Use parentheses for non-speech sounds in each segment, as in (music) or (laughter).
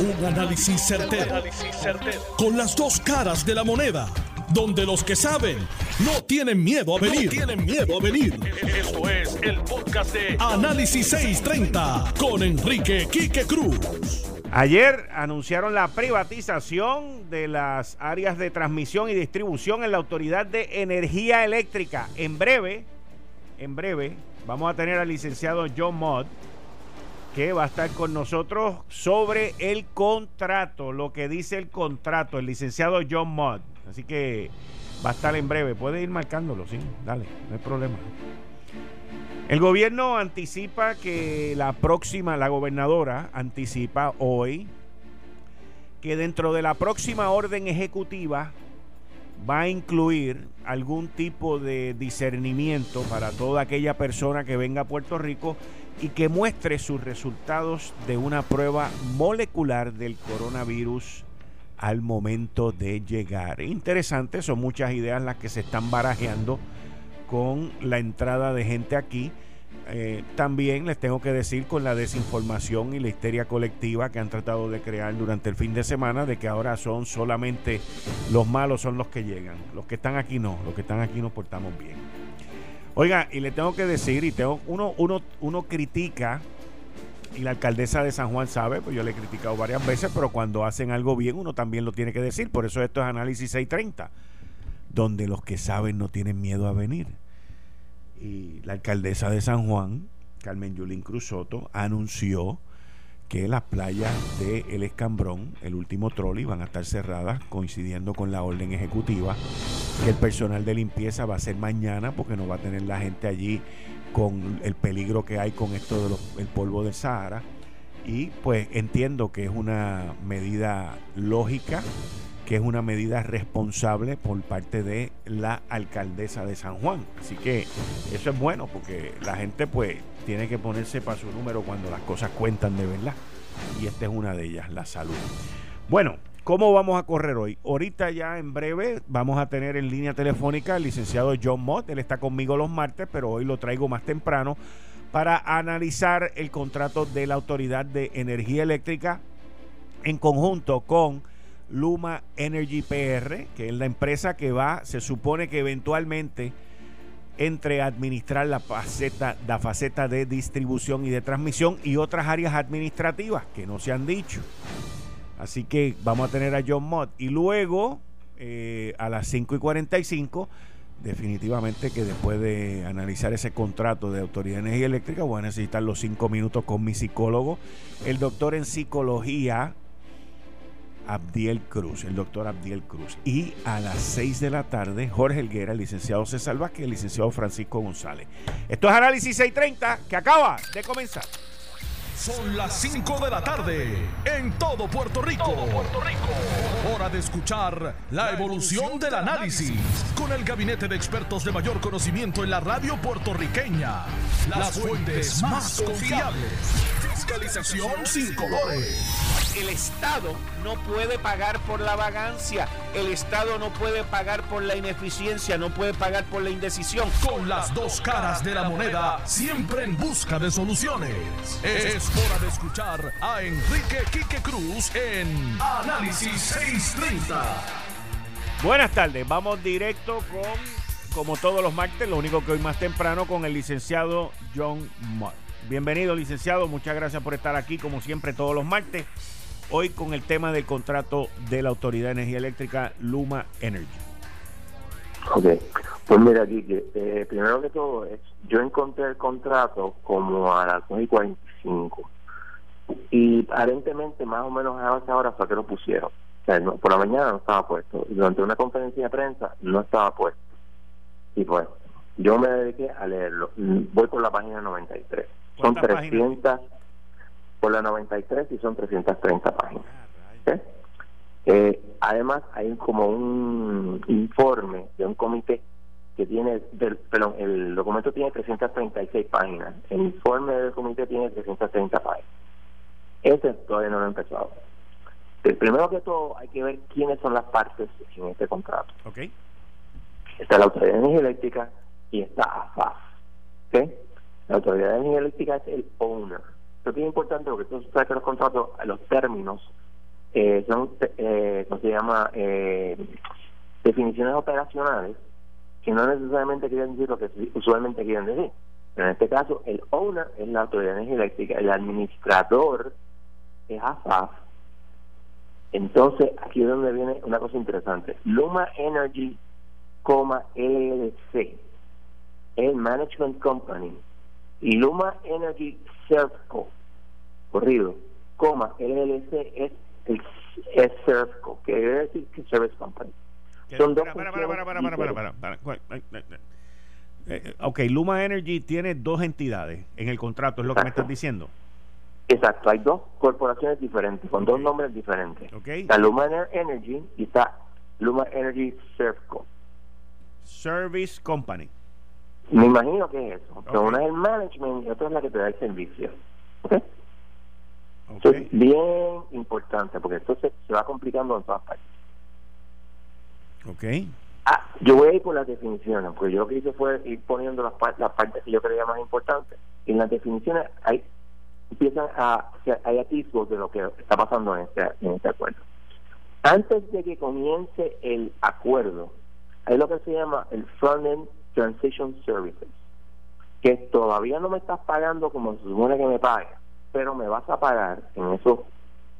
Un análisis certero, Con las dos caras de la moneda. Donde los que saben no tienen miedo a venir. tienen miedo a venir. Esto es el podcast de Análisis 630 con Enrique Quique Cruz. Ayer anunciaron la privatización de las áreas de transmisión y distribución en la Autoridad de Energía Eléctrica. En breve, en breve, vamos a tener al licenciado John Mott que va a estar con nosotros sobre el contrato, lo que dice el contrato, el licenciado John Mott. Así que va a estar en breve. Puede ir marcándolo, sí, dale, no hay problema. El gobierno anticipa que la próxima, la gobernadora anticipa hoy que dentro de la próxima orden ejecutiva va a incluir algún tipo de discernimiento para toda aquella persona que venga a Puerto Rico y que muestre sus resultados de una prueba molecular del coronavirus al momento de llegar. Interesante, son muchas ideas las que se están barajeando con la entrada de gente aquí. Eh, también les tengo que decir con la desinformación y la histeria colectiva que han tratado de crear durante el fin de semana de que ahora son solamente los malos son los que llegan. Los que están aquí no, los que están aquí nos portamos bien. Oiga, y le tengo que decir, y tengo, uno, uno, uno critica, y la alcaldesa de San Juan sabe, pues yo le he criticado varias veces, pero cuando hacen algo bien uno también lo tiene que decir. Por eso esto es Análisis 630, donde los que saben no tienen miedo a venir. Y la alcaldesa de San Juan, Carmen Yulín Cruzoto, anunció que las playas de El Escambrón, el último trolley, van a estar cerradas coincidiendo con la orden ejecutiva, que el personal de limpieza va a ser mañana porque no va a tener la gente allí con el peligro que hay con esto del polvo del Sahara. Y pues entiendo que es una medida lógica, que es una medida responsable por parte de la alcaldesa de San Juan. Así que eso es bueno porque la gente pues tiene que ponerse para su número cuando las cosas cuentan de verdad. Y esta es una de ellas, la salud. Bueno, ¿cómo vamos a correr hoy? Ahorita ya en breve vamos a tener en línea telefónica al licenciado John Mott. Él está conmigo los martes, pero hoy lo traigo más temprano para analizar el contrato de la Autoridad de Energía Eléctrica en conjunto con Luma Energy PR, que es la empresa que va, se supone que eventualmente entre administrar la faceta, la faceta de distribución y de transmisión y otras áreas administrativas que no se han dicho. Así que vamos a tener a John Mott. Y luego, eh, a las 5 y 45, definitivamente que después de analizar ese contrato de Autoridad de Energía Eléctrica, voy a necesitar los 5 minutos con mi psicólogo, el doctor en psicología Abdiel Cruz, el doctor Abdiel Cruz. Y a las 6 de la tarde, Jorge Helguera, el licenciado César Vázquez, el licenciado Francisco González. Esto es Análisis 630, que acaba de comenzar. Son las 5 de la tarde en todo Puerto Rico. Puerto Rico. Hora de escuchar la evolución del análisis con el gabinete de expertos de mayor conocimiento en la radio puertorriqueña. Las fuentes más confiables. Fiscalización sin colores el Estado no puede pagar por la vagancia, el Estado no puede pagar por la ineficiencia, no puede pagar por la indecisión. Con las dos caras de la moneda, siempre en busca de soluciones. Es hora de escuchar a Enrique Quique Cruz en Análisis 630. Buenas tardes, vamos directo con, como todos los martes, lo único que hoy más temprano, con el licenciado John Mott. Bienvenido, licenciado. Muchas gracias por estar aquí, como siempre, todos los martes hoy con el tema del contrato de la Autoridad de Energía Eléctrica Luma Energy. Ok, pues mira, aquí, eh, primero que todo, es, yo encontré el contrato como a las 9 y 45 y aparentemente más o menos a esa hora fue que lo pusieron. Por la mañana no estaba puesto. Durante una conferencia de prensa no estaba puesto. Y pues, yo me dediqué a leerlo. Voy por la página 93. Son 300 por la 93 y son 330 páginas. Eh, además, hay como un informe de un comité que tiene, del, perdón, el documento tiene 336 páginas, el informe del comité tiene 330 páginas. Ese todavía no lo he empezado. El primero que todo, hay que ver quiénes son las partes en este contrato. Okay. Está la Autoridad de Energía Eléctrica y está AFAF. La Autoridad de Energía Eléctrica es el owner esto es importante porque tú sabes que los contratos, los términos eh, son, eh, ¿cómo se llama? Eh, definiciones operacionales que no necesariamente quieren decir lo que usualmente quieren decir. en este caso, el owner es la Autoridad de Energía Eléctrica, el administrador es AFAF. Entonces, aquí es donde viene una cosa interesante. Luma Energy, LLC, el Management Company, Luma Energy Servco, corrido, coma, LLC es el es Servco, que debe decir que Service Company. Son dos para, Ok, Luma Energy tiene dos entidades en el contrato, es lo que me estás diciendo. Exacto, hay dos corporaciones diferentes, con dos nombres diferentes. Okay. Está Luma Energy y está Luma Energy Servco. Service Company. Me imagino que es eso. Que una es el management y otra es la que te da el servicio. ¿Okay? es bien importante porque esto se, va complicando en todas partes. Ok. Ah, yo voy a ir por las definiciones, porque yo lo que hice fue ir poniendo las, las partes que yo creía más importantes. En las definiciones hay empiezan a hay atisbos de lo que está pasando en este, en este acuerdo. Antes de que comience el acuerdo, hay lo que se llama el Front-End Transition Services, que todavía no me estás pagando como se supone que me paga, pero me vas a pagar en esos,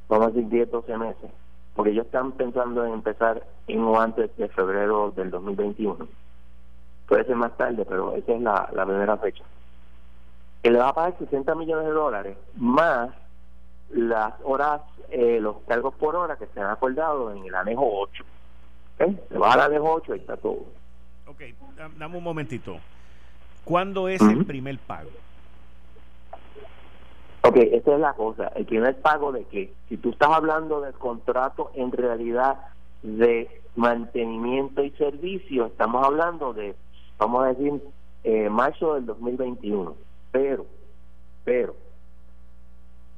vamos a decir, 10, 12 meses, porque ellos están pensando en empezar en o antes de febrero del 2021. Puede ser más tarde, pero esa es la, la primera fecha. Que le va a pagar 60 millones de dólares más las horas, eh, los cargos por hora que se han acordado en el anejo 8. ¿Eh? Se va al anejo 8 y está todo. Ok, dame un momentito. ¿Cuándo es el primer pago? Ok, esa es la cosa. El primer pago de que, si tú estás hablando del contrato en realidad de mantenimiento y servicio, estamos hablando de, vamos a decir, eh, marzo del 2021. Pero, pero,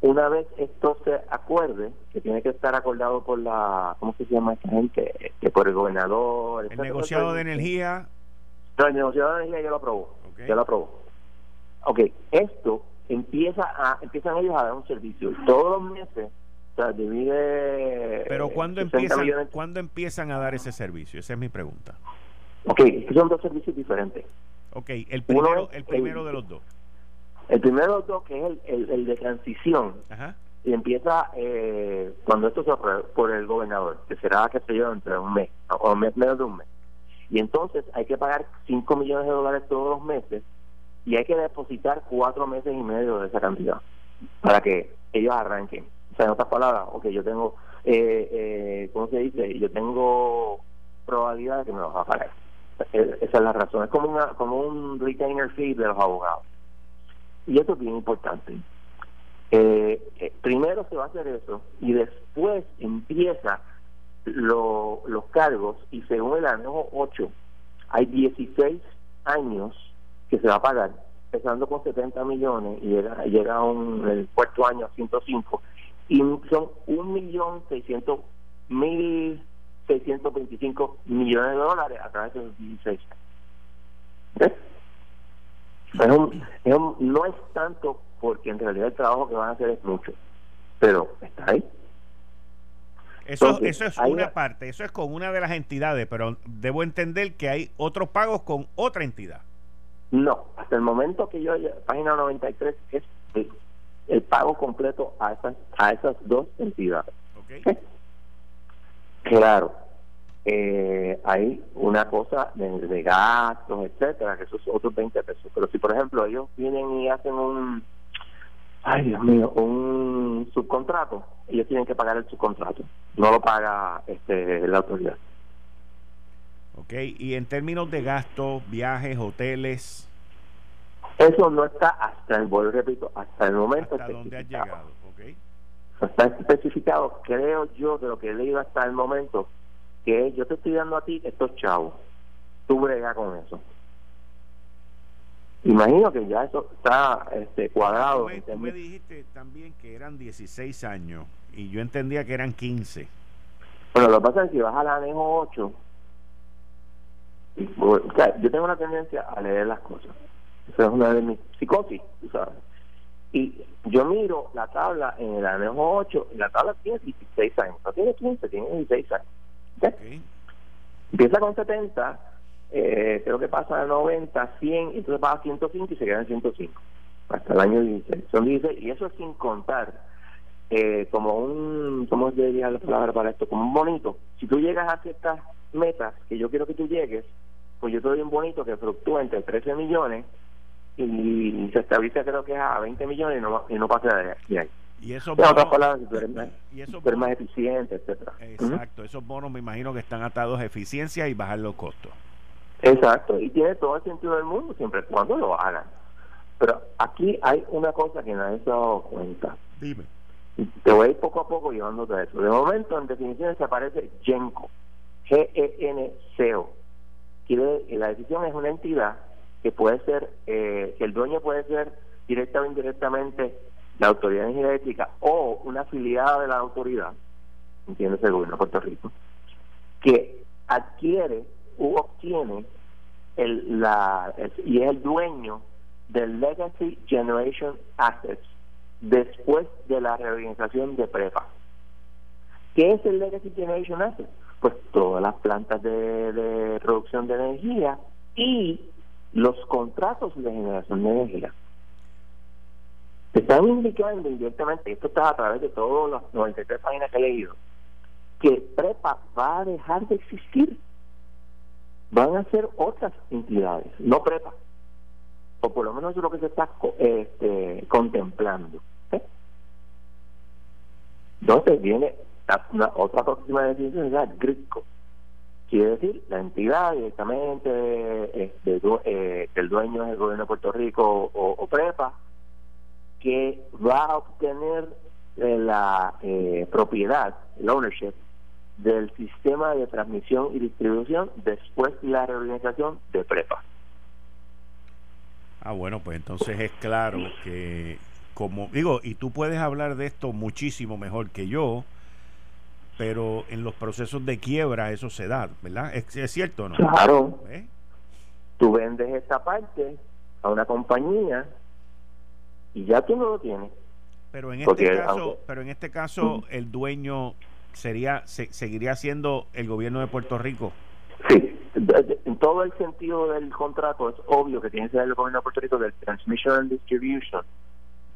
una vez esto se acuerde, que tiene que estar acordado por la, ¿cómo se llama esta gente? Que este, por el gobernador. El negociado de energía. No, el negociado de energía ya lo aprobó. Ya lo aprobó. Ok, esto empieza a, empiezan ellos a dar un servicio. Todos los meses, o sea, divide... Pero ¿cuándo empiezan, ¿cuándo empiezan a dar ese servicio? Esa es mi pregunta. Ok, son dos servicios diferentes. Ok, el primero, el primero de los dos. El primero de los dos, que es el, el, de transición, y empieza eh, cuando esto se apruebe por el gobernador, que será, qué sé yo, entre un mes, o menos de un mes. Y entonces hay que pagar 5 millones de dólares todos los meses y hay que depositar cuatro meses y medio de esa cantidad para que ellos arranquen. O sea, en otras palabras, ok, yo tengo, eh, eh, ¿cómo se dice? Yo tengo probabilidad de que me lo va a pagar. E, esa es la razón. Es como, una, como un retainer fee de los abogados. Y eso es bien importante. Eh, eh, primero se va a hacer eso y después empieza lo, los cargos y según el año 8 hay 16 años que se va a pagar, empezando con 70 millones y llega, llega un, el cuarto año a 105, y son 1.600.000 625 millones de dólares a través de los 16. ¿Ves? Es no es tanto porque en realidad el trabajo que van a hacer es mucho, pero está ahí. Eso, eso es una parte, eso es con una de las entidades, pero debo entender que hay otros pagos con otra entidad. No, hasta el momento que yo, página 93, es el, pago completo a esas, a esas dos entidades. Claro, eh, hay una cosa de, gastos, etcétera, que esos otros 20 pesos. Pero si, por ejemplo, ellos vienen y hacen un, ay Dios mío, un subcontrato, ellos tienen que pagar el subcontrato, no lo paga este la autoridad. Ok, y en términos de gastos, viajes, hoteles. Eso no está hasta el, vuelvo repito, hasta el momento. ¿Hasta dónde ha llegado? Okay. Está especificado, creo yo, de lo que he leído hasta el momento, que yo te estoy dando a ti estos chavos. Tú brega con eso. Imagino que ya eso está este, cuadrado. Tú me, dijiste también que eran 16 años y yo entendía que eran 15. Bueno, lo que pasa es que si vas al anejo 8, yo tengo una tendencia a leer las cosas. Esa es una de mis psicosis, sabes. Y yo miro la tabla en el anejo 8, y la tabla tiene 16 años, no tiene 15, tiene 16 años. Empieza con 70, eh, creo que pasa de 90, 100, entonces va a 105 y se queda en 105 hasta el año 16. Son 16 y eso es sin contar eh, como un, ¿cómo se diría la palabra para esto? Como un bonito. Si tú llegas a ciertas metas que yo quiero que tú llegues, pues yo te doy un bonito que fluctúa entre 13 millones y, se estabiliza creo que es a 20 millones y no, y no pasa de ahí. Y esos bonos, y esos más eficiente, etcétera. Exacto, esos bonos me imagino que están atados a eficiencia y bajar los costos. Exacto, y tiene todo el sentido del mundo siempre cuando lo hagan. Pero aquí hay una cosa que nadie se ha dado cuenta. Dime. Te voy a ir poco a poco llevándote a eso. De momento, en definición, se aparece GENCO. G-E-N-C-O. La decisión es una entidad que puede ser, eh, que el dueño puede ser directa o indirectamente la Autoridad de Energía Eléctrica o una afiliada de la autoridad, entiende el gobierno de Puerto Rico, que adquiere u obtiene el, la, y es el dueño del Legacy Generation Assets después de la reorganización de PREPA. ¿Qué es el Legacy Generation Assets? Pues todas las plantas de producción de energía y los contratos de generación de energía. Están indicando indirectamente, esto está a través de todas las 93 páginas que he leído, que PREPA va a dejar de existir. Van a ser otras entidades, no PREPA o por lo menos es lo que se está este, contemplando. ¿eh? Entonces viene una, otra próxima definición, es la GRICO. Quiere decir, la entidad directamente este, eh, el dueño es el gobierno de Puerto Rico o, PREPA, que va a obtener eh, la eh, propiedad, el ownership, del sistema de transmisión y distribución después de la reorganización de PREPA. Ah, bueno, pues entonces es claro que, como digo, y tú puedes hablar de esto muchísimo mejor que yo, pero en los procesos de quiebra eso se da, ¿verdad? ¿Es, cierto o no? Claro. ¿Eh? Tú vendes esa parte a una compañía y ya tú no lo tienes. Pero en este caso, pero en este caso el dueño sería seguiría siendo el gobierno de Puerto Rico. Sí, en todo el sentido del contrato es obvio que tiene que ser el gobierno de Puerto Rico del transmission and distribution,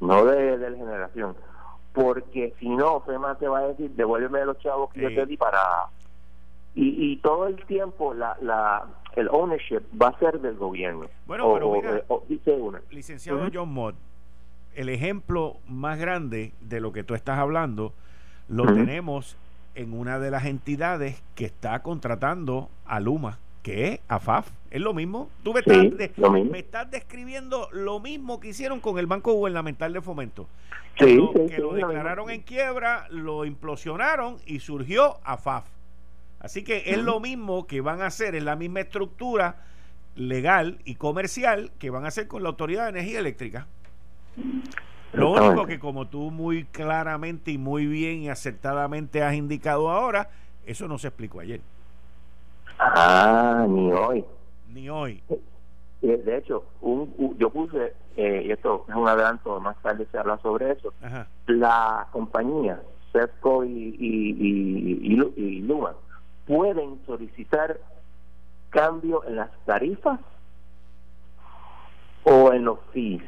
no de, la generación, porque si no, FEMA te va a decir, devuélveme los chavos que yo te di para... Y, y todo el tiempo la, la el ownership va a ser del gobierno. Bueno, pero mira, dice licenciado John Mott, el ejemplo más grande de lo que tú estás hablando lo tenemos en una de las entidades que está contratando a Luma, que es AFAF. Es lo mismo. Tú me, estás, describiendo lo mismo que hicieron con el Banco Gubernamental de Fomento. Que, lo, que lo declararon en quiebra, lo implosionaron y surgió AFAF. Así que es lo mismo que van a hacer, en la misma estructura legal y comercial que van a hacer con la Autoridad de Energía Eléctrica. Lo único que como tú muy claramente y muy bien y acertadamente has indicado ahora, eso no se explicó ayer. Ah, ni hoy. Ni hoy. De hecho, un, yo puse, eh, y esto es un adelanto, más tarde se habla sobre eso, la compañía, CEFCO y, y, y, Luma, pueden solicitar cambio en las tarifas o en los fees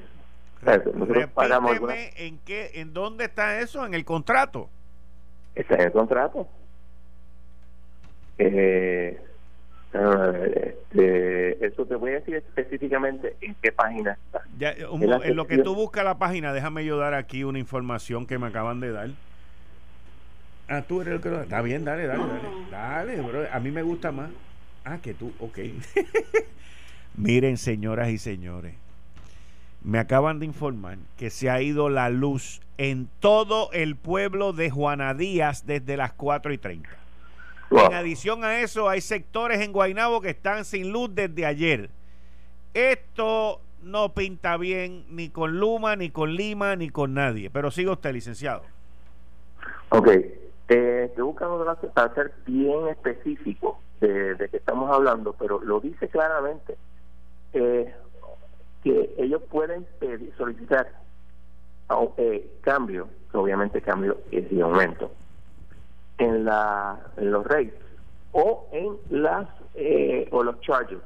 en qué, en dónde está eso en el contrato. Está en el contrato. Eh, este, eso te voy a decir específicamente en qué página está. en, lo que tú buscas la página, déjame yo dar aquí una información que me acaban de dar. Ah, tú eres el que lo Está bien, dale, dale, dale. Dale, bro. A mí me gusta más. Ah, que tú, ok. (laughs) Miren, señoras y señores me acaban de informar que se ha ido la luz en todo el pueblo de Juana Díaz desde las 4 y 30. En adición a eso, hay sectores en Guaynabo que están sin luz desde ayer. Esto no pinta bien ni con Luma, ni con Lima, ni con nadie. Pero sigue usted, licenciado. Ok. Eh, estoy buscando para ser bien específico de, de que estamos hablando, pero lo dice claramente. Eh, que ellos pueden pedir, solicitar eh, cambio, que obviamente cambio es de aumento, en, la, en los rates o en las eh, o los charges.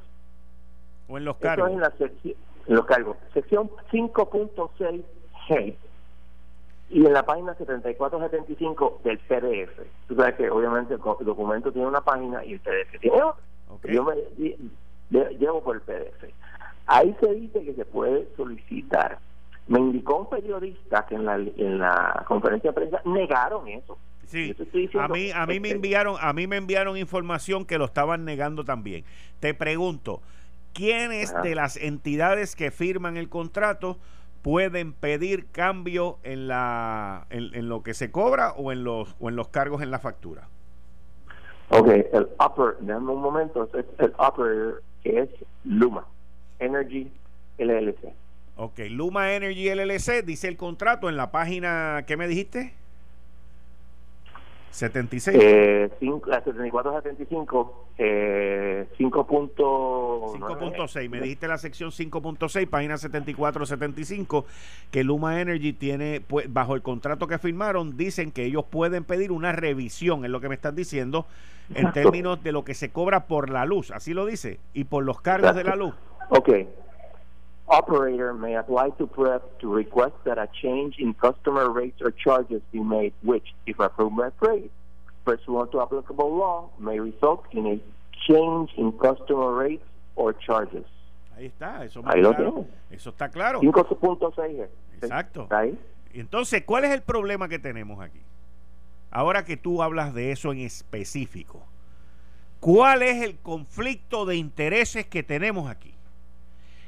O en los cargos. Es en la sección, los cargos. Sección 5.6G y en la página 7475 del PDF. Tú sabes que obviamente el documento tiene una página y el PDF tiene otra. Yo me llevo por el PDF. Ahí se dice que se puede solicitar. Me indicó un periodista que en la, en la conferencia de prensa negaron eso. Sí, a mí, a mí me enviaron, a mí me enviaron información que lo estaban negando también. Te pregunto, ¿quiénes de las entidades que firman el contrato pueden pedir cambio en la en, lo que se cobra o en los o en los cargos en la factura? Ok, el upper, dame un momento, el upper es Luma Energy LLC. Ok, Luma Energy LLC dice el contrato en la página, ¿qué me dijiste? 76. Eh, 7475, eh, 5.6. Me dijiste la sección 5.6, página 7475, que Luma Energy tiene, pues, bajo el contrato que firmaron, dicen que ellos pueden pedir una revisión, es lo que me están diciendo, en términos de lo que se cobra por la luz, así lo dice, y por los cargos de la luz. Ok. Operator may apply to PREP to request that a change in customer rates or charges be made, which, if approved by PREP, pursuant to applicable law, may result in a change in customer rates or charges. Ahí está, eso, ahí lo claro. eso está claro. 5.6. Exacto. ¿Está ahí? Entonces, ¿cuál es el problema que tenemos aquí? Ahora que tú hablas de eso en específico, ¿cuál es el conflicto de intereses que tenemos aquí?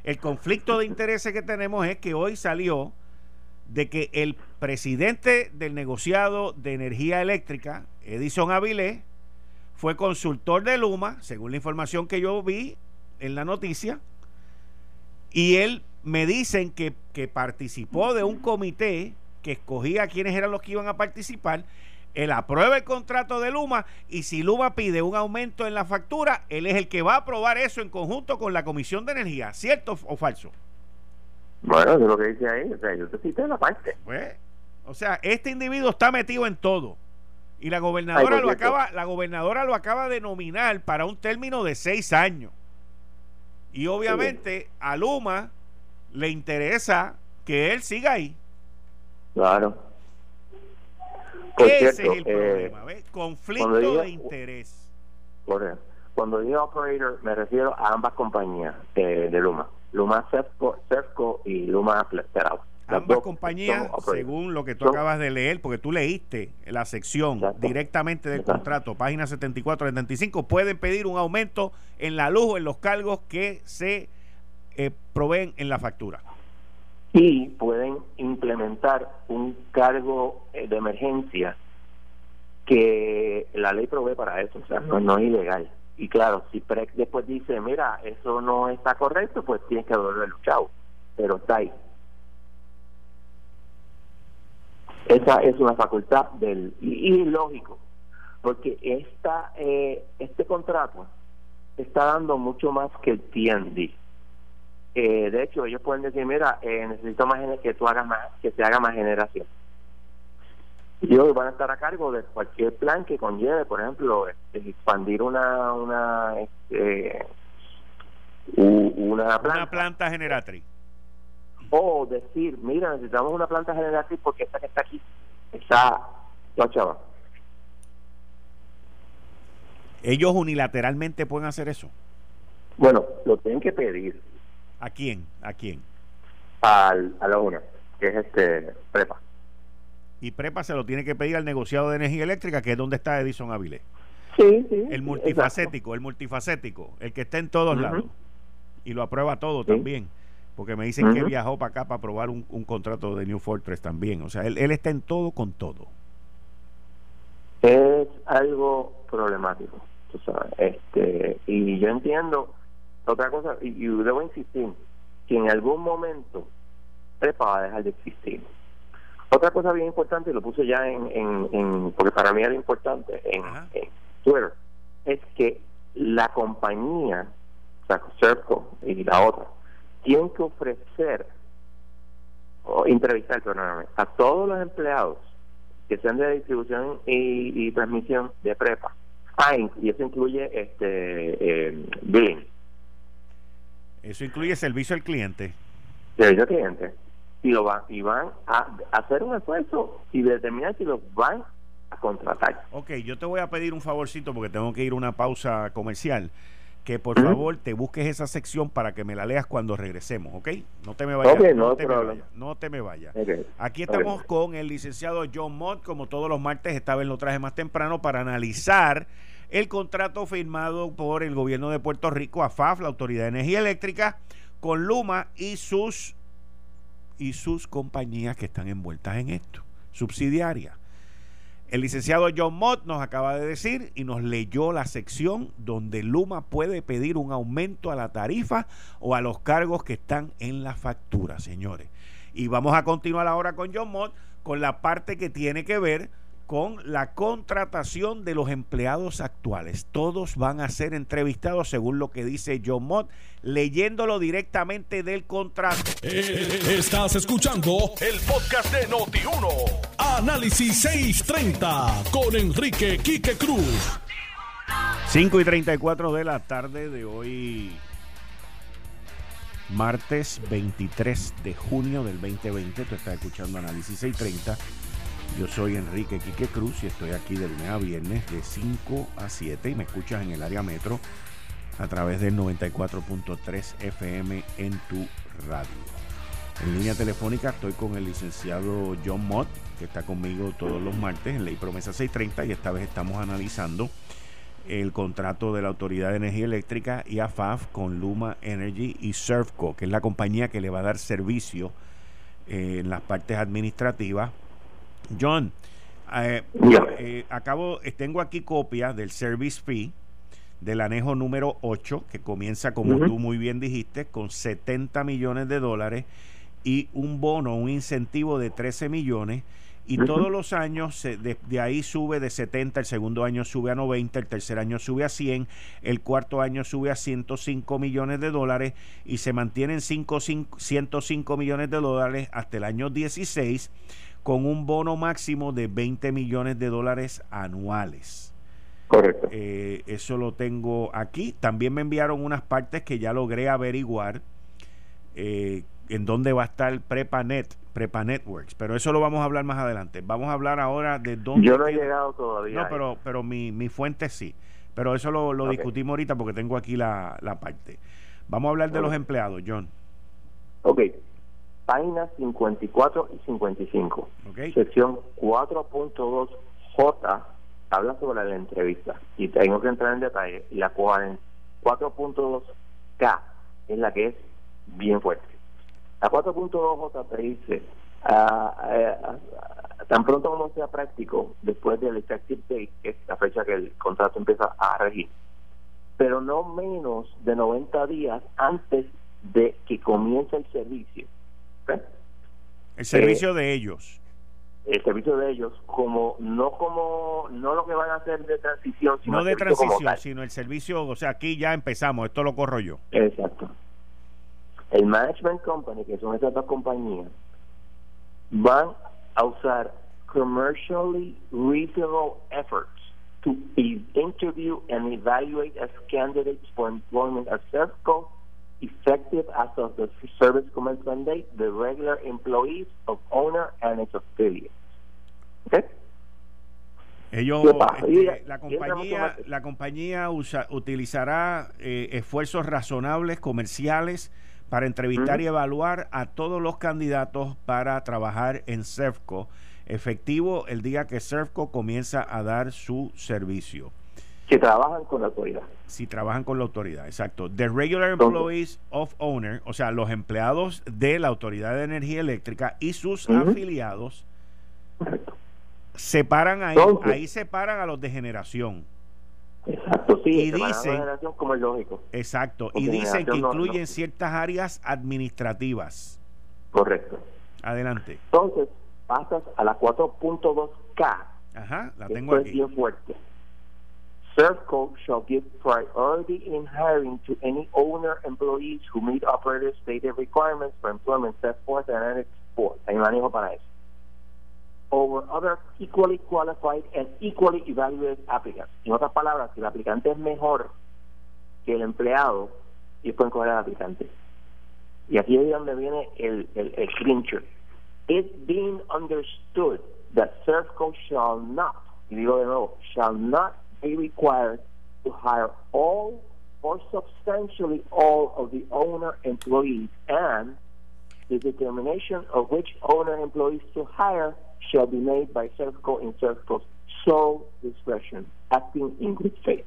El conflicto de intereses que tenemos es que hoy salió de que el presidente del negociado de energía eléctrica, Edison Avilés, fue consultor de Luma, según la información que yo vi en la noticia, y él me dicen que, que participó de un comité que escogía a quienes eran los que iban a participar él aprueba el contrato de Luma y si Luma pide un aumento en la factura, él es el que va a aprobar eso en conjunto con la Comisión de Energía, ¿cierto o falso? Bueno, es lo que dice ahí, o sea, yo te cité la parte. Pues, o sea, este individuo está metido en todo. Y la gobernadora lo acaba, la gobernadora lo acaba de nominar para un término de seis años. Y obviamente a Luma le interesa que él siga ahí. Claro. Ese es el eh, problema, ¿ves? Conflicto de interés. Cuando digo operator, me refiero a ambas compañías de, Luma. Luma Cefco, y Luma Federal. Ambas compañías, según lo que tú acabas de leer, porque tú leíste la sección directamente del contrato, página 74 75, pueden pedir un aumento en la luz o en los cargos que se eh, proveen en la factura y pueden implementar un cargo eh, de emergencia que la ley provee para eso, o sea, no, es ilegal. Y claro, si PREC después dice, mira, eso no está correcto, pues tienes que devolver el chavo, pero está ahí. Esa es una facultad del y, lógico, porque esta eh, este contrato está dando mucho más que el TND. Eh, de hecho, ellos pueden decir, mira, eh, necesito más que tú hagas más, que se haga más generación. Y ellos van a estar a cargo de cualquier plan que conlleve, por ejemplo, este, expandir una una este, una, planta. una planta generatriz. O decir, mira, necesitamos una planta generatriz porque esta que está aquí está chava. Ellos unilateralmente pueden hacer eso. Bueno, lo tienen que pedir ¿A quién? ¿A quién? Al, a la UNA, que es este PREPA. Y PREPA se lo tiene que pedir al negociado de energía eléctrica, que es donde está Edison Avilés. Sí, sí. El multifacético, el multifacético, el que está en todos lados. Y lo aprueba todo también. Porque me dicen que viajó para acá para aprobar un, contrato de New Fortress también. O sea, él, él está en todo con todo. Es algo problemático, tú sabes. Este, y yo entiendo otra cosa, y, debo insistir, que en algún momento PREPA va a dejar de existir. Otra cosa bien importante, y lo puse ya en, en, porque para mí era importante, en, Twitter, es que la compañía, o sea, Serco y la otra, tienen que ofrecer o entrevistar, perdóname, a todos los empleados que sean de distribución y, transmisión de prepa. Ah, y eso incluye este eh, billing. Eso incluye servicio al cliente. Servicio al cliente. Y, lo van, y van a hacer un esfuerzo y determinar si los van a contratar. Ok, yo te voy a pedir un favorcito porque tengo que ir a una pausa comercial que por favor te busques esa sección para que me la leas cuando regresemos, ¿ok? No te me vayas. no, te me vayas no, te me vayas Aquí estamos con el licenciado John Mott, como todos los martes, esta vez lo traje más temprano para analizar el contrato firmado por el gobierno de Puerto Rico, AFAF, la Autoridad de Energía Eléctrica, con Luma y sus y sus compañías que están envueltas en esto, subsidiarias. El licenciado John Mott nos acaba de decir y nos leyó la sección donde Luma puede pedir un aumento a la tarifa o a los cargos que están en la factura, señores. Y vamos a continuar ahora con John Mott con la parte que tiene que ver con la contratación de los empleados actuales. Todos van a ser entrevistados según lo que dice John Mott, leyéndolo directamente del contrato. Eh, estás escuchando el podcast de Noti1. Análisis 630 con Enrique Quique Cruz. 5 y 34 de la tarde de hoy, martes 23 de junio del 2020. Tú estás escuchando Análisis 630 yo soy Enrique Quique Cruz y estoy aquí de lunes a viernes de 5 a 7 y me escuchas en el área metro a través del 94.3 FM en tu radio. En línea telefónica estoy con el licenciado John Mott, que está conmigo todos los martes en Ley Promesa 630 y esta vez estamos analizando el contrato de la Autoridad de Energía Eléctrica y AFAF con Luma Energy y Surfco, que es la compañía que le va a dar servicio en las partes administrativas John, eh, eh, acabo, tengo aquí copia del service fee del anejo número 8, que comienza, como tú muy bien dijiste, con 70 millones de dólares y un bono, un incentivo de 13 millones. Y todos los años de, ahí sube de 70, el segundo año sube a 90, el tercer año sube a 100, el cuarto año sube a 105 millones de dólares y se mantienen 105 millones de dólares hasta el año 16 con un bono máximo de 20 millones de dólares anuales. Correcto. Eh, eso lo tengo aquí. También me enviaron unas partes que ya logré averiguar eh, en dónde va a estar PrepaNet, Prepa Networks, pero eso lo vamos a hablar más adelante. Vamos a hablar ahora de dónde. Yo no he llegado todavía. No, pero, pero mi, mi fuente sí. Pero eso lo, lo discutimos ahorita porque tengo aquí la, la parte. Vamos a hablar de los empleados, John. Ok páginas 54 y 55. Sección 4.2J habla sobre la entrevista y tengo que entrar en detalle. Y la 4.2K es la que es bien fuerte. La 4.2J te dice, eh, ah, tan pronto como sea práctico, después del effective date, que es la fecha que el contrato empieza a regir, pero no menos de 90 días antes de que comience el servicio el servicio eh, de ellos. El servicio de ellos, como no como no lo que van a hacer de transición, sino no de transición, sino el servicio, o sea, aquí ya empezamos, esto lo corro yo. Exacto. El management company, que son esas dos compañías, van a usar commercially reasonable efforts to interview and evaluate as candidates for employment at CERCO effective as of the service commencement date, the regular employees of owner and its affiliates. ¿Okay? Ellos, este, la compañía, la compañía usa, utilizará eh, esfuerzos razonables comerciales para entrevistar y evaluar a todos los candidatos para trabajar en CERFCO, efectivo el día que CERFCO comienza a dar su servicio. Si trabajan con la autoridad. Si trabajan con la autoridad, exacto. The regular employees of owner, o sea, los empleados de la Autoridad de Energía Eléctrica y sus afiliados, separan ahí, ahí separan a los de generación. Exacto, sí, y dicen, como es lógico. Exacto, y dicen que incluyen ciertas áreas administrativas. Correcto. Adelante. Entonces, pasas a la 4.2K. Ajá, la tengo aquí. Es bien fuerte Servco shall give priority in hiring to any owner employees who meet operator stated requirements for employment set forth in Annex for, hay manejo para. Over other equally qualified and equally evaluated applicants. En otras palabras, si el aplicante es mejor que el empleado, ellos pueden coger al aplicante. Y aquí es donde viene el, el, el clincher. It's being understood that SERFCO shall not, y digo de nuevo, shall not be required to hire all or substantially all of the owner employees and the determination of which owner employees to hire shall be made by SERFCO in SERFCO's sole discretion, acting in good faith.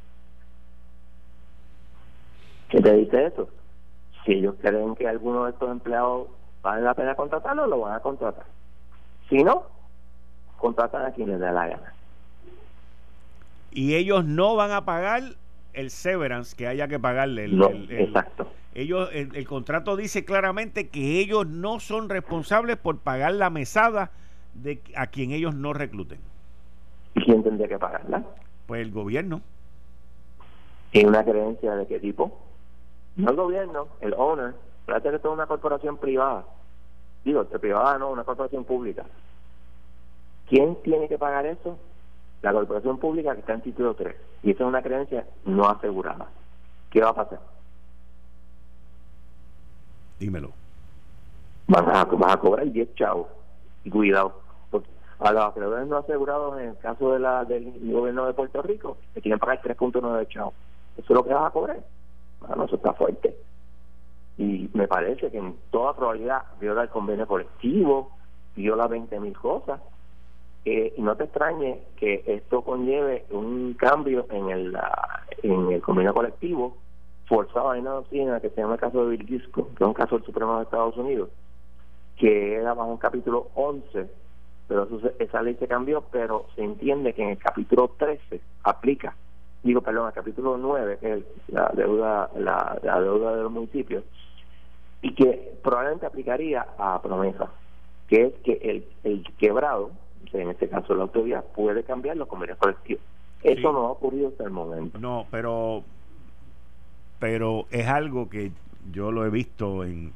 ¿Qué te dice eso? Si ellos creen que alguno de estos empleados vale la pena contratarlo, lo van a contratar. Si no, contratan a quien les dé la gana. Y ellos no van a pagar el severance que haya que pagarle. El, No, el- el- exacto. ellos, el, el contrato dice claramente que ellos no son responsables por pagar la mesada de a quien ellos no recluten. ¿Y quién tendría que pagarla? Pues el gobierno. ¿Y una creencia de qué tipo? No el gobierno, el owner. Fíjate que esto es una corporación privada. Digo, privada no, una corporación pública. ¿Quién tiene que pagar eso? La corporación pública que está en título 3. Y esa es una creencia no asegurada. ¿Qué va a pasar? Dímelo. Van a, vas a cobrar 10 chavos. Y cuidado. Porque a los acreedores no asegurados, en el caso de la, del gobierno de Puerto Rico, le quieren pagar 3.9 de chavos. Eso es lo que vas a cobrar. Bueno, eso está fuerte. Y me parece que en toda probabilidad viola el convenio colectivo, viola 20 mil cosas. Eh, no te extrañe que esto conlleve un cambio en el, la- en el convenio colectivo forzado. Hay una doctrina que se llama el caso de Bill Gisco, que es un caso del Supremo de Estados Unidos, que era bajo un capítulo 11, pero eso esa ley se cambió, pero se entiende que en el capítulo 13 aplica, digo, perdón, el capítulo 9, que es la deuda, la, deuda de los municipios, y que probablemente aplicaría a promesa, que es que el, el quebrado, en este caso la autoridad, puede cambiar los convenios colectivos. Eso no ha ocurrido hasta el momento. No, pero pero es algo que yo lo he visto en,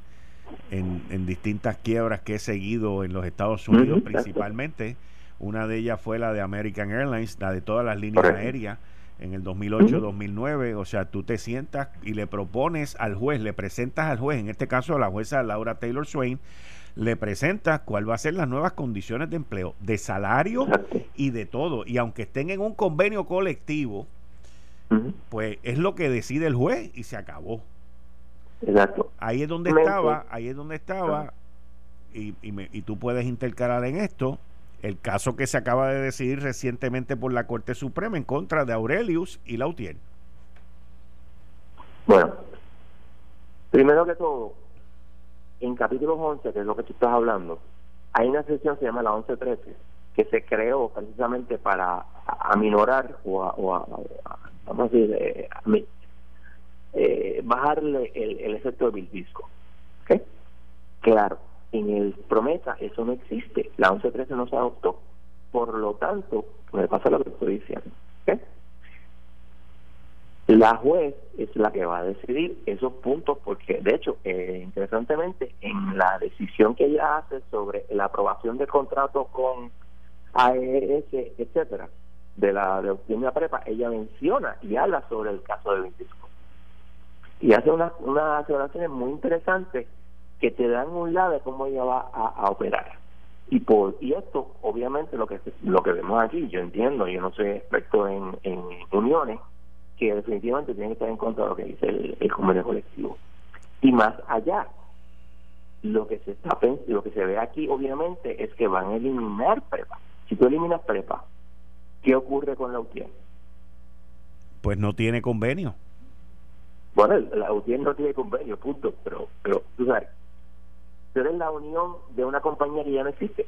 en, en distintas quiebras que he seguido en los Estados Unidos principalmente. Una de ellas fue la de American Airlines, la de todas las líneas Correcto. aéreas en el 2008-2009. O sea, tú te sientas y le propones al juez, le presentas al juez, en este caso a la jueza Laura Taylor Swain, le presentas cuál va a ser las nuevas condiciones de empleo, de salario y de todo. Y aunque estén en un convenio colectivo, pues es lo que decide el juez y se acabó. Exacto. Ahí es donde estaba, ahí es donde estaba, y, y, me- y tú puedes intercalar en esto el caso que se acaba de decidir recientemente por la Corte Suprema en contra de Aurelius y Lautier. Bueno, primero que todo, en capítulo 11, que es lo que tú estás hablando, hay una sección que se llama la 1113, que se creó precisamente para aminorar o, a, o a- vamos a decir, eh, a eh, bajarle el, el efecto del disco. ¿ok? Claro, en el promesa eso no existe, la 1113 no se adoptó, por lo tanto, me pasa lo que estoy diciendo. ¿ok? La juez es la que va a decidir esos puntos porque, de hecho, eh, interesantemente, en la decisión que ella hace sobre la aprobación del contrato con AES, etcétera, de la de Optimia Prepa, ella menciona y habla sobre el caso de Vintisco. Y hace unas unas aclaraciones muy interesantes que te dan un lado de cómo ella va a, a operar. Y por y esto, obviamente, lo que lo que vemos aquí, yo entiendo, yo no soy experto en, en uniones, que definitivamente tiene que estar en contra de lo que dice el, el convenio colectivo. Y más allá, lo que se está lo que se ve aquí obviamente es que van a eliminar prepa. Si tú eliminas prepa, ¿qué ocurre con la UTIER? Pues no tiene convenio. Bueno, la UTIER no tiene convenio, punto, pero, pero tú sabes, tú eres la unión de una compañía que ya no existe.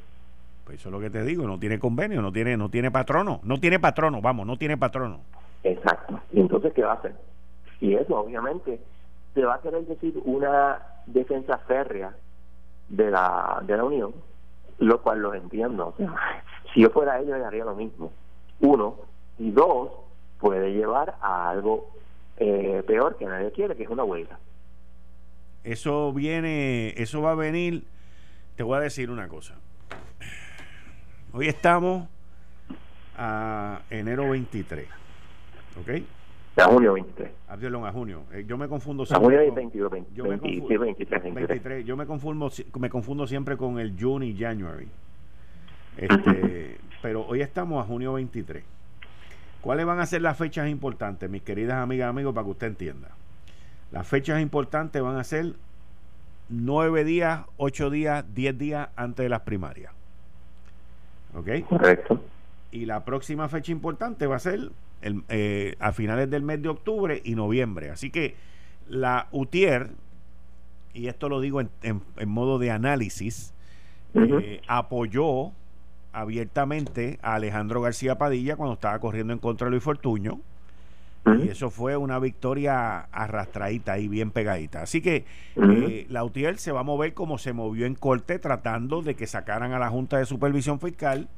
Pues eso es lo que te digo, no tiene convenio, no tiene, no tiene patrono, no tiene patrono, vamos, no tiene patrono. Exacto. Y entonces, ¿qué va a hacer? Y eso, obviamente, se va a querer decir una defensa férrea de la, de la Unión, lo cual los entiendo. Si yo fuera ellos, haría lo mismo. Uno. Y dos, puede llevar a algo eh, peor que nadie quiere, que es una huelga. Eso viene, eso va a venir te voy a decir una cosa. Hoy estamos a enero 23. ¿Ok? A junio 23. A, a junio. Eh, yo me confundo siempre. A junio 22, 20, yo 23, 23, Yo me confundo, me confundo siempre con el June y January. Este, (clears throat) pero hoy estamos a junio 23. ¿Cuáles van a ser las fechas importantes, mis queridas amigas y amigos, para que usted entienda? Las fechas importantes van a ser nueve días, ocho días, diez días antes de las primarias. ¿Ok? Correcto. Y la próxima fecha importante va a ser el, eh, a finales del mes de octubre y noviembre. Así que la UTIER, y esto lo digo en, modo de análisis, eh, apoyó abiertamente a Alejandro García Padilla cuando estaba corriendo en contra de Luis Fortuño. Y eso fue una victoria arrastradita y bien pegadita. Así que eh, la UTIER se va a mover como se movió en corte, tratando de que sacaran a la Junta de Supervisión Fiscal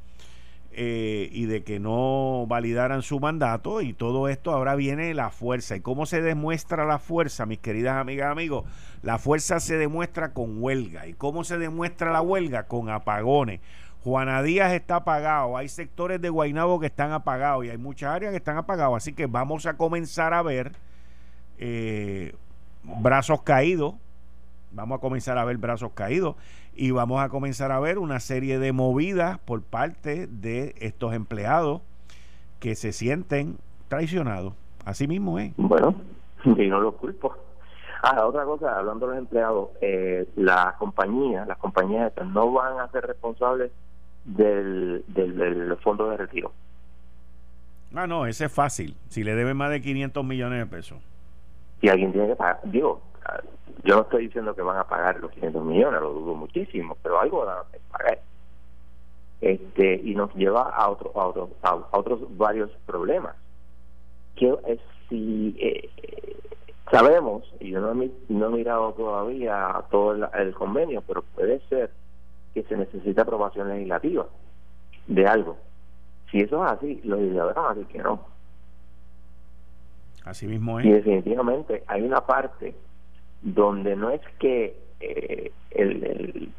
eh, y de que no validaran su mandato y todo esto ahora viene la fuerza. ¿Y cómo se demuestra la fuerza, mis queridas amigas amigos? La fuerza se demuestra con huelga. ¿Y cómo se demuestra la huelga? Con apagones. Juana Díaz está apagado, hay sectores de Guainabo que están apagados y hay muchas áreas que están apagados, así que vamos a comenzar a ver eh, brazos caídos, vamos a comenzar a ver brazos caídos y vamos a comenzar a ver una serie de movidas por parte de estos empleados que se sienten traicionados. Así mismo es. Bueno, (laughs) y no lo culpo. Ah, otra cosa, hablando de los empleados, eh, las compañías, las compañías estas no van a ser responsables del, del, fondo de retiro. Ah, no, ese es fácil. Si le deben más de 500 millones de pesos. Y alguien tiene que pagar, digo, yo no estoy diciendo que van a pagar los 500 millones, lo dudo muchísimo, pero algo van a pagar. Este, y nos lleva a, otro, a, otro, a, otros varios problemas. Que es si eh, sabemos, y yo no he, no he mirado todavía todo el, convenio, pero puede ser que se necesita aprobación legislativa de algo. Si eso es así, los legisladores van a decir que no. Así mismo es. Y definitivamente hay una parte donde no es que eh, el,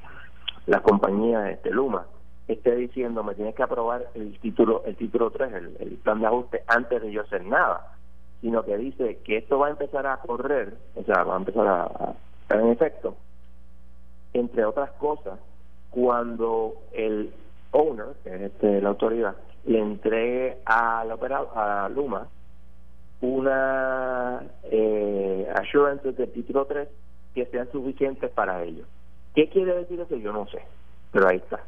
la compañía de este, Luma esté diciendo me tienes que aprobar el título el título 3, el, plan de ajuste antes de yo hacer nada, sino que dice que esto va a empezar a correr, o sea, va a empezar a, estar en efecto, entre otras cosas, cuando el owner, que es este, la autoridad, le entregue a la a Luma una eh, assurance del título 3 que sean suficientes para ellos. ¿Qué quiere decir eso? Yo no sé, pero ahí está.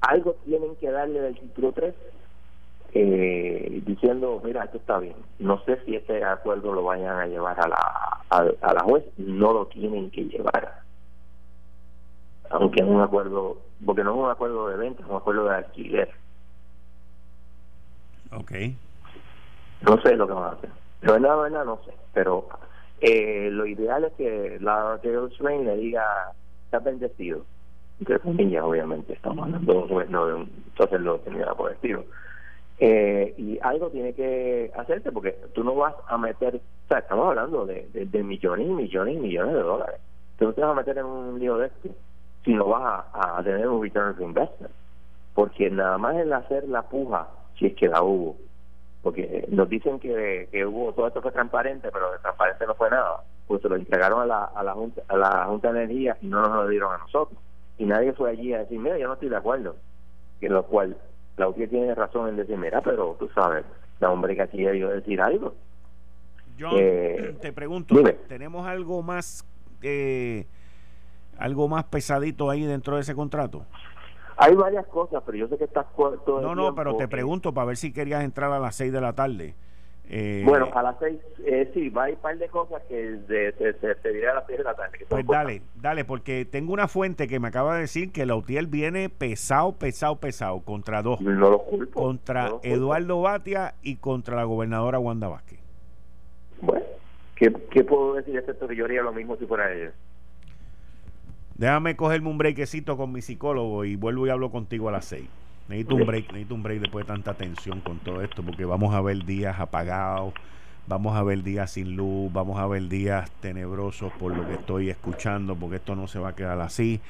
Algo tienen que darle del título 3 eh, diciendo, mira, esto está bien. No sé si este acuerdo lo vayan a llevar a la, a, la juez, no lo tienen que llevar. Aunque es un acuerdo, porque no es un acuerdo de venta, es un acuerdo de alquiler. Okay. No sé lo que van a hacer. De verdad, de verdad, no sé. Pero eh, lo ideal es que la Taylor Swain le diga, estás bendecido. Entre comillas, obviamente. Estamos hablando de un ni nada por el. Eh, y algo tiene que hacerte porque tú no vas a meter, o sea, estamos hablando de, de, millones y millones y millones de dólares. Tú no te vas a meter en un lío de esto si no vas a, a tener un return of investment. Porque nada más el hacer la puja, si es que la hubo, porque nos dicen que, que hubo todo esto fue transparente, pero de transparente no fue nada, pues se lo entregaron a la, a la Junta a la Junta de Energía y no nos lo dieron a nosotros. Y nadie fue allí a decir, mira, yo no estoy de acuerdo. Que lo cual, la UTI tiene razón en decir, mira, pero tú sabes, la hombre que aquí debió decir algo. John, eh, te pregunto, ¿tenemos algo más eh, algo más pesadito ahí dentro de ese contrato? Hay varias cosas, pero yo sé que estás corto. No, no, pero te pregunto para ver si querías entrar a las 6 de la tarde. Eh, bueno, a las 6, eh, sí, va a ir un par de cosas que se, dirá a las 6 de la tarde. pues dale, dale, porque tengo una fuente que me acaba de decir que la UTIEL viene pesado, pesado, pesado, contra dos. No lo culpo. Contra Eduardo Batia y contra la gobernadora Wanda Vázquez. Bueno, ¿qué, qué puedo decir? Excepto que yo haría lo mismo si fuera ella. Déjame cogerme un breakcito con mi psicólogo y vuelvo y hablo contigo a las 6. Necesito un break, necesito un break después de tanta tensión con todo esto, porque vamos a ver días apagados, vamos a ver días sin luz, vamos a ver días tenebrosos por lo que estoy escuchando, porque esto no se va a quedar así.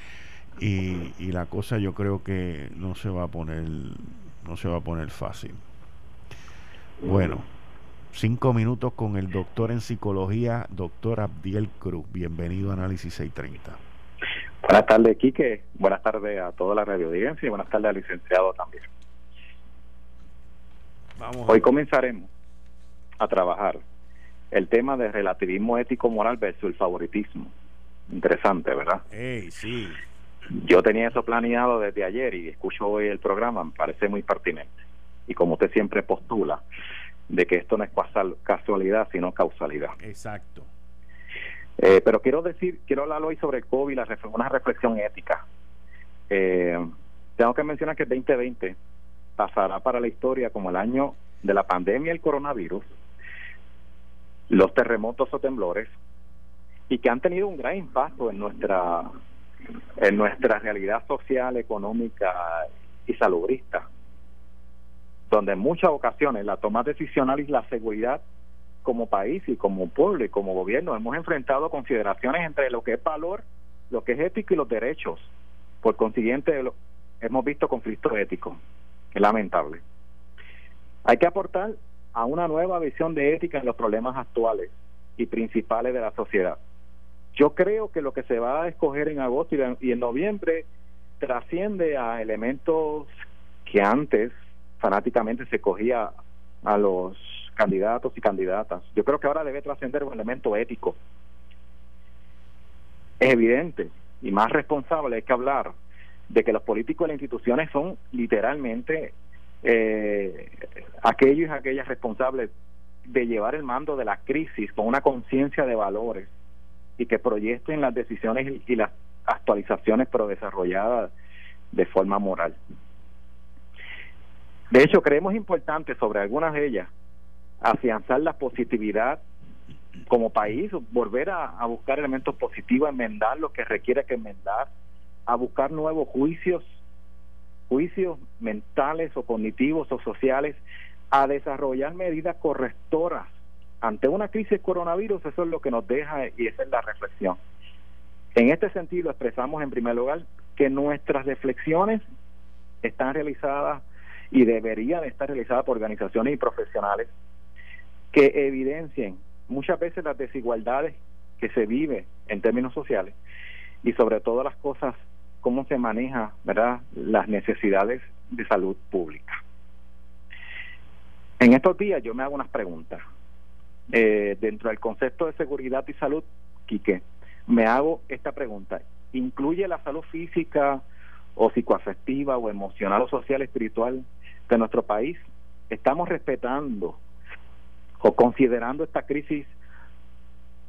y, y la cosa yo creo que no se va a poner no se va a poner fácil. Bueno, cinco minutos con el doctor en psicología, doctor Abdiel Cruz. Bienvenido a Análisis 630. Buenas tardes, Quique. Buenas tardes a toda la radio audiencia y buenas tardes al licenciado también. Vamos Hoy comenzaremos a trabajar el tema de relativismo ético moral versus el favoritismo. Interesante, ¿verdad? sí. Yo tenía eso planeado desde ayer y escucho hoy el programa, me parece muy pertinente. Y como usted siempre postula, de que esto no es casualidad, sino causalidad. Exacto. Eh, pero quiero decir, quiero hablar hoy sobre el COVID, la una reflexión ética. Eh, tengo que mencionar que el 2020 pasará para la historia como el año de la pandemia el coronavirus, los terremotos o temblores, y que han tenido un gran impacto en nuestra en nuestra realidad social, económica y salubrista, donde en muchas ocasiones la toma decisional y la seguridad como país y como pueblo y como gobierno hemos enfrentado consideraciones entre lo que es valor, lo que es ético y los derechos. Por consiguiente, hemos visto conflictos éticos. Es lamentable. Hay que aportar a una nueva visión de ética en los problemas actuales y principales de la sociedad. Yo creo que lo que se va a escoger en agosto y en noviembre trasciende a elementos que antes fanáticamente se cogía a los candidatos y candidatas. Yo creo que ahora debe trascender un elemento ético. Es evidente y más responsable hay que hablar de que los políticos y las instituciones son literalmente eh, aquellos y aquellas responsables de llevar el mando de la crisis con una conciencia de valores y que proyecten las decisiones y las actualizaciones pero desarrolladas de forma moral. De hecho, creemos importante sobre algunas de ellas afianzar la positividad como país, volver a, buscar elementos positivos, enmendar lo que requiere que enmendar, a buscar nuevos juicios, juicios mentales o cognitivos o sociales, a desarrollar medidas correctoras ante una crisis coronavirus, eso es lo que nos deja y esa es la reflexión. En este sentido, expresamos en primer lugar que nuestras reflexiones están realizadas y deberían estar realizadas por organizaciones y profesionales que evidencien muchas veces las desigualdades que se vive en términos sociales y sobre todo las cosas cómo se maneja verdad las necesidades de salud pública en estos días yo me hago unas preguntas eh, dentro del concepto de seguridad y salud, Quique, me hago esta pregunta. ¿Incluye la salud física o psicoafectiva o emocional o social espiritual de nuestro país? ¿Estamos respetando o considerando esta crisis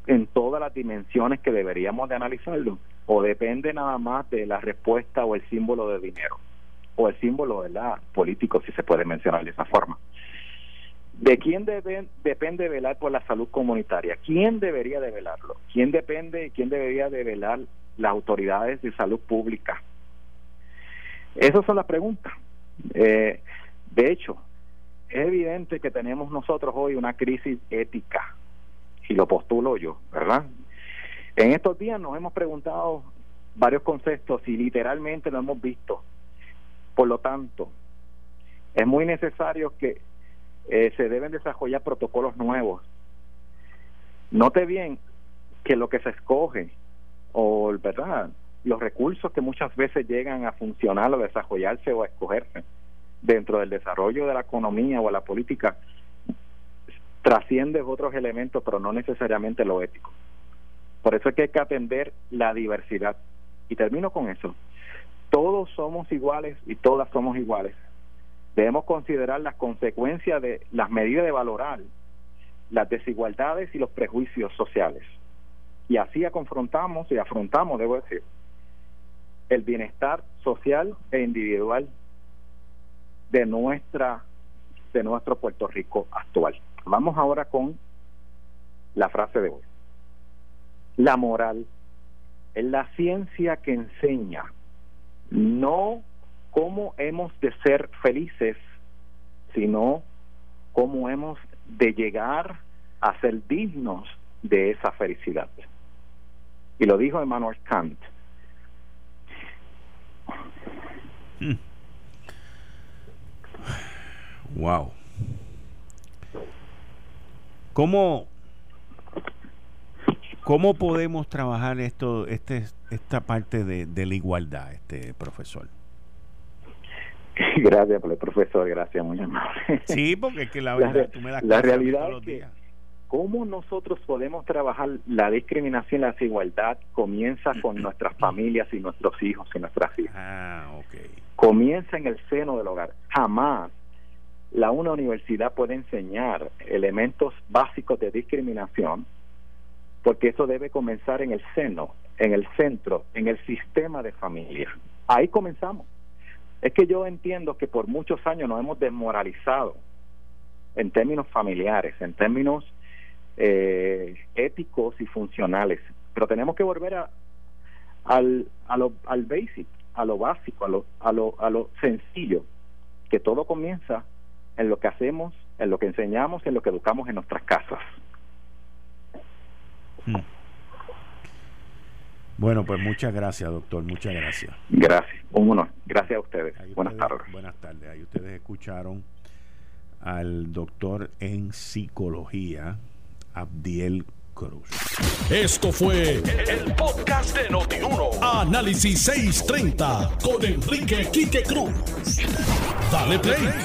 en todas las dimensiones que deberíamos de analizarlo? ¿O depende nada más de la respuesta o el símbolo de dinero? O el símbolo de la político, si se puede mencionar de esa forma. ¿De quién debe, depende velar por la salud comunitaria? ¿Quién debería de velarlo? ¿Quién depende y quién debería de velar las autoridades de salud pública? Esas son las preguntas. Eh, de hecho, es evidente que tenemos nosotros hoy una crisis ética, y lo postulo yo, ¿verdad? En estos días nos hemos preguntado varios conceptos y literalmente lo hemos visto. Por lo tanto, es muy necesario que eh, se deben desarrollar protocolos nuevos. Note bien que lo que se escoge, o verdad, los recursos que muchas veces llegan a funcionar o desarrollarse o a escogerse dentro del desarrollo de la economía o la política, trasciende otros elementos, pero no necesariamente lo ético. Por eso es que hay que atender la diversidad. Y termino con eso. Todos somos iguales y todas somos iguales debemos considerar las consecuencias de las medidas de valorar las desigualdades y los prejuicios sociales. Y así confrontamos y afrontamos, debo decir, el bienestar social e individual de nuestra de nuestro Puerto Rico actual. Vamos ahora con la frase de hoy. La moral es la ciencia que enseña, no cómo hemos de ser felices, sino cómo hemos de llegar a ser dignos de esa felicidad. Y lo dijo Emmanuel Kant. Wow. ¿Cómo, ¿Cómo podemos trabajar esto, este, esta parte de, de la igualdad, este profesor? (laughs) Gracias el profesor, gracias, muy amable. Sí, porque es que la, La, tú me das la realidad todos es los que días. cómo nosotros podemos trabajar la discriminación y la desigualdad comienza con nuestras familias y nuestros hijos y nuestras hijas. Ah, ok. Comienza en el seno del hogar. Jamás la una universidad puede enseñar elementos básicos de discriminación porque eso debe comenzar en el seno, en el centro, en el sistema de familia. Ahí comenzamos. Es que yo entiendo que por muchos años nos hemos desmoralizado en términos familiares, en términos eh, éticos y funcionales, pero tenemos que volver a, al, a lo, al basic, a lo básico, a lo, a, lo, a lo sencillo, que todo comienza en lo que hacemos, en lo que enseñamos, en lo que educamos en nuestras casas. Hmm. Bueno, pues muchas gracias, doctor. Muchas gracias. Gracias. Un honor. Gracias a ustedes. Buenas tardes. Buenas tardes. Ahí ustedes escucharon al doctor en psicología, Abdiel Cruz. Esto fue el podcast de Notiuno. Análisis 630 con Enrique Quique Cruz. Dale play